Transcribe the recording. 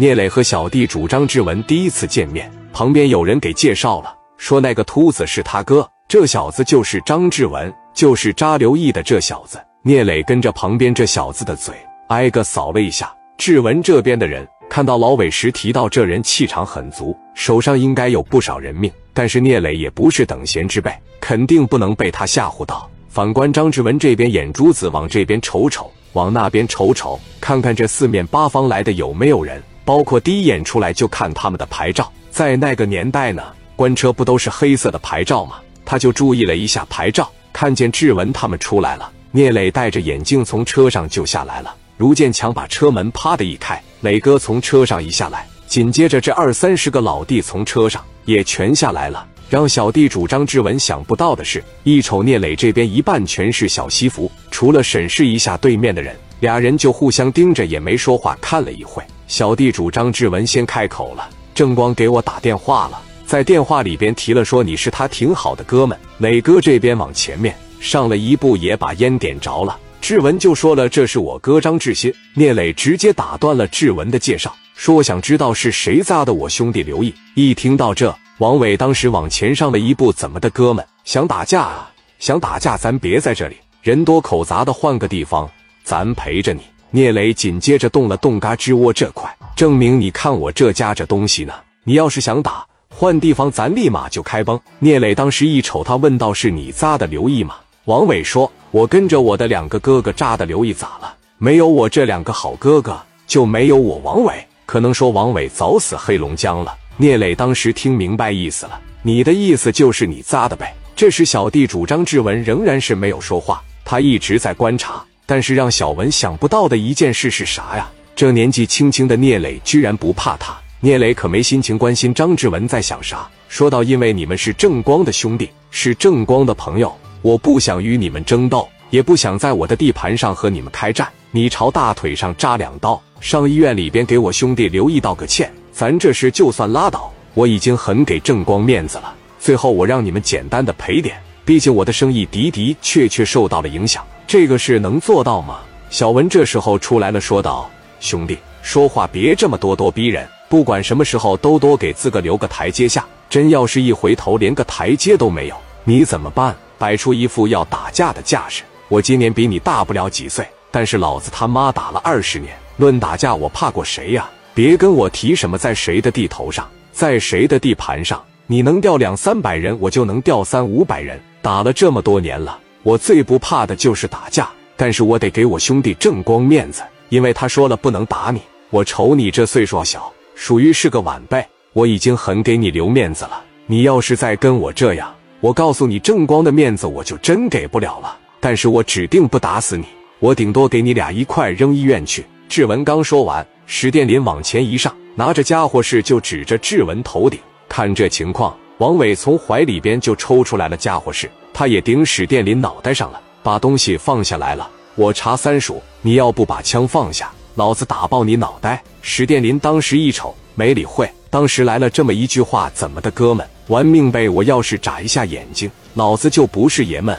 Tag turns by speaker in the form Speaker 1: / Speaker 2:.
Speaker 1: 聂磊和小地主张志文第一次见面，旁边有人给介绍了，说那个秃子是他哥，这小子就是张志文，就是扎刘毅的这小子。聂磊跟着旁边这小子的嘴，挨个扫了一下。志文这边的人看到老伟时提到这人气场很足，手上应该有不少人命，但是聂磊也不是等闲之辈，肯定不能被他吓唬到。反观张志文这边，眼珠子往这边瞅瞅，往那边瞅瞅，看看这四面八方来的有没有人。包括第一眼出来就看他们的牌照，在那个年代呢，官车不都是黑色的牌照吗？他就注意了一下牌照，看见志文他们出来了。聂磊戴着眼镜从车上就下来了。卢建强把车门啪的一开，磊哥从车上一下来，紧接着这二三十个老弟从车上也全下来了。让小弟主张志文想不到的是，一瞅聂磊这边一半全是小西服，除了审视一下对面的人，俩人就互相盯着也没说话，看了一会。小地主张志文先开口了：“正光给我打电话了，在电话里边提了说你是他挺好的哥们。”磊哥这边往前面上了一步，也把烟点着了。志文就说了：“这是我哥张志新。”聂磊直接打断了志文的介绍，说：“想知道是谁砸的我兄弟刘毅。”一听到这，王伟当时往前上了一步：“怎么的，哥们？想打架啊？想打架，咱别在这里，人多口杂的，换个地方，咱陪着你。”聂磊紧接着动了动嘎吱窝这块，证明你看我这夹着东西呢。你要是想打，换地方，咱立马就开崩。聂磊当时一瞅他，问道：“是你扎的刘毅吗？”王伟说：“我跟着我的两个哥哥扎的刘毅，咋了？没有我这两个好哥哥，就没有我王伟。可能说王伟早死黑龙江了。”聂磊当时听明白意思了，你的意思就是你扎的呗。这时小弟主张志文仍然是没有说话，他一直在观察。但是让小文想不到的一件事是啥呀？这年纪轻轻的聂磊居然不怕他。聂磊可没心情关心张志文在想啥，说到：“因为你们是正光的兄弟，是正光的朋友，我不想与你们争斗，也不想在我的地盘上和你们开战。你朝大腿上扎两刀，上医院里边给我兄弟刘毅道个歉，咱这事就算拉倒。我已经很给正光面子了，最后我让你们简单的赔点，毕竟我的生意的的确确受到了影响。”这个事能做到吗？小文这时候出来了，说道：“兄弟，说话别这么咄咄逼人，不管什么时候都多给自个留个台阶下。真要是一回头连个台阶都没有，你怎么办？摆出一副要打架的架势。我今年比你大不了几岁，但是老子他妈打了二十年，论打架我怕过谁呀？别跟我提什么在谁的地头上，在谁的地盘上，你能调两三百人，我就能调三五百人。打了这么多年了。”我最不怕的就是打架，但是我得给我兄弟正光面子，因为他说了不能打你。我瞅你这岁数小，属于是个晚辈，我已经很给你留面子了。你要是再跟我这样，我告诉你，正光的面子我就真给不了了。但是我指定不打死你，我顶多给你俩一块扔医院去。志文刚说完，史殿林往前一上，拿着家伙事就指着志文头顶。看这情况，王伟从怀里边就抽出来了家伙事。他也顶史殿林脑袋上了，把东西放下来了。我查三叔，你要不把枪放下，老子打爆你脑袋！史殿林当时一瞅，没理会。当时来了这么一句话：“怎么的，哥们，玩命呗！我要是眨一下眼睛，老子就不是爷们。”